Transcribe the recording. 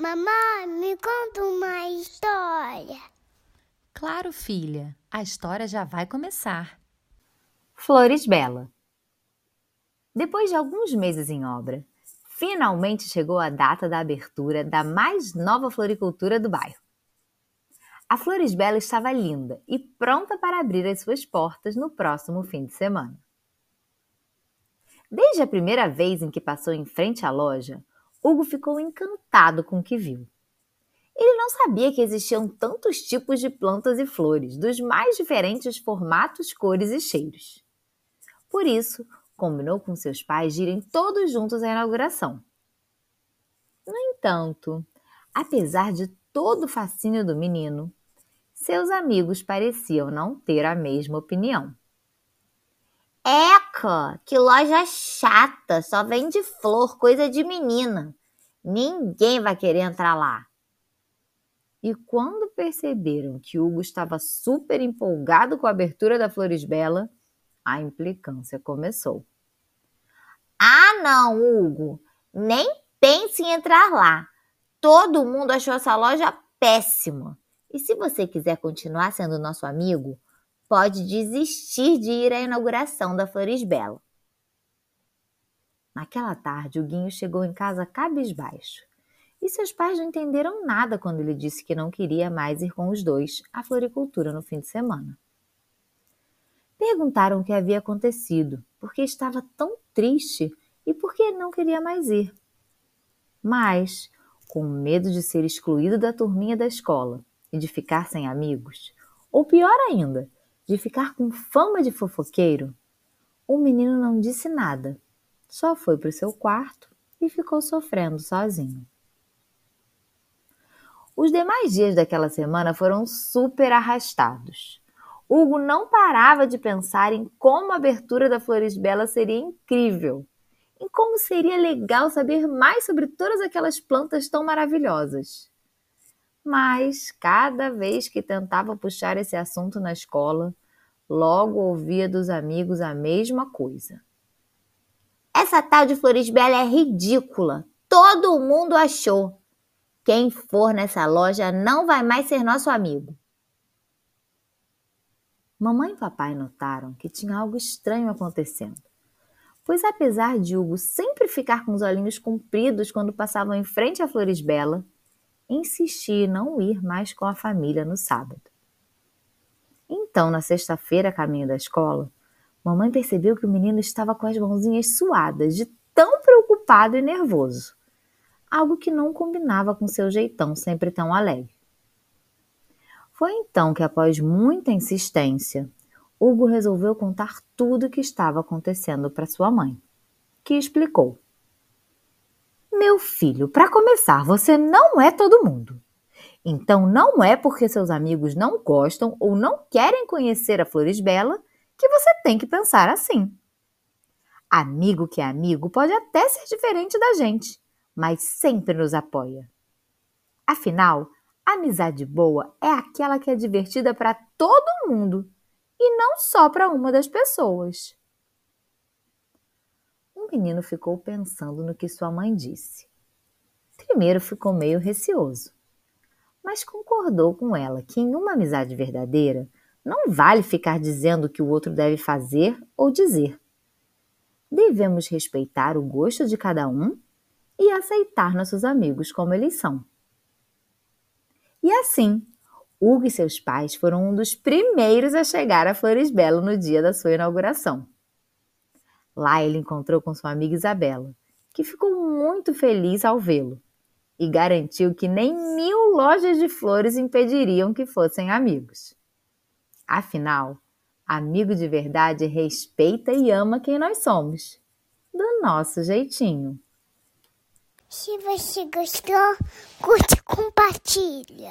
Mamãe, me conta uma história. Claro, filha, a história já vai começar. Flores Bela. Depois de alguns meses em obra, finalmente chegou a data da abertura da mais nova floricultura do bairro. A Flores Bela estava linda e pronta para abrir as suas portas no próximo fim de semana. Desde a primeira vez em que passou em frente à loja, Hugo ficou encantado com o que viu. Ele não sabia que existiam tantos tipos de plantas e flores, dos mais diferentes formatos, cores e cheiros. Por isso, combinou com seus pais de irem todos juntos à inauguração. No entanto, apesar de todo o fascínio do menino, seus amigos pareciam não ter a mesma opinião. Eca, que loja chata, só vende flor, coisa de menina. Ninguém vai querer entrar lá. E quando perceberam que Hugo estava super empolgado com a abertura da Flores Bela, a implicância começou. Ah, não, Hugo, nem pense em entrar lá. Todo mundo achou essa loja péssima. E se você quiser continuar sendo nosso amigo, pode desistir de ir à inauguração da Flores Bela. Naquela tarde, o Guinho chegou em casa cabisbaixo. E seus pais não entenderam nada quando ele disse que não queria mais ir com os dois à floricultura no fim de semana. Perguntaram o que havia acontecido, porque estava tão triste e por que não queria mais ir. Mas, com medo de ser excluído da turminha da escola e de ficar sem amigos, ou pior ainda, de ficar com fama de fofoqueiro, o menino não disse nada, só foi para o seu quarto e ficou sofrendo sozinho. Os demais dias daquela semana foram super arrastados. Hugo não parava de pensar em como a abertura da Flores Bela seria incrível, em como seria legal saber mais sobre todas aquelas plantas tão maravilhosas. Mas, cada vez que tentava puxar esse assunto na escola, logo ouvia dos amigos a mesma coisa. Essa tal de Flores Bela é ridícula. Todo mundo achou. Quem for nessa loja não vai mais ser nosso amigo. Mamãe e papai notaram que tinha algo estranho acontecendo. Pois apesar de Hugo sempre ficar com os olhinhos compridos quando passavam em frente a Flores Bela, insistia em não ir mais com a família no sábado. Então, na sexta-feira, caminho da escola, mamãe percebeu que o menino estava com as mãozinhas suadas, de tão preocupado e nervoso. Algo que não combinava com seu jeitão sempre tão alegre. Foi então que, após muita insistência, Hugo resolveu contar tudo o que estava acontecendo para sua mãe, que explicou. Meu filho, para começar, você não é todo mundo. Então, não é porque seus amigos não gostam ou não querem conhecer a Flores Bela que você tem que pensar assim. Amigo que é amigo pode até ser diferente da gente, mas sempre nos apoia. Afinal, amizade boa é aquela que é divertida para todo mundo e não só para uma das pessoas. O menino ficou pensando no que sua mãe disse. Primeiro ficou meio receoso mas concordou com ela que em uma amizade verdadeira não vale ficar dizendo o que o outro deve fazer ou dizer. Devemos respeitar o gosto de cada um e aceitar nossos amigos como eles são. E assim, Hugo e seus pais foram um dos primeiros a chegar a Flores Belo no dia da sua inauguração. Lá ele encontrou com sua amiga Isabela, que ficou muito feliz ao vê-lo e garantiu que nem mil lojas de flores impediriam que fossem amigos. Afinal, amigo de verdade respeita e ama quem nós somos, do nosso jeitinho. Se você gostou, curte e compartilha.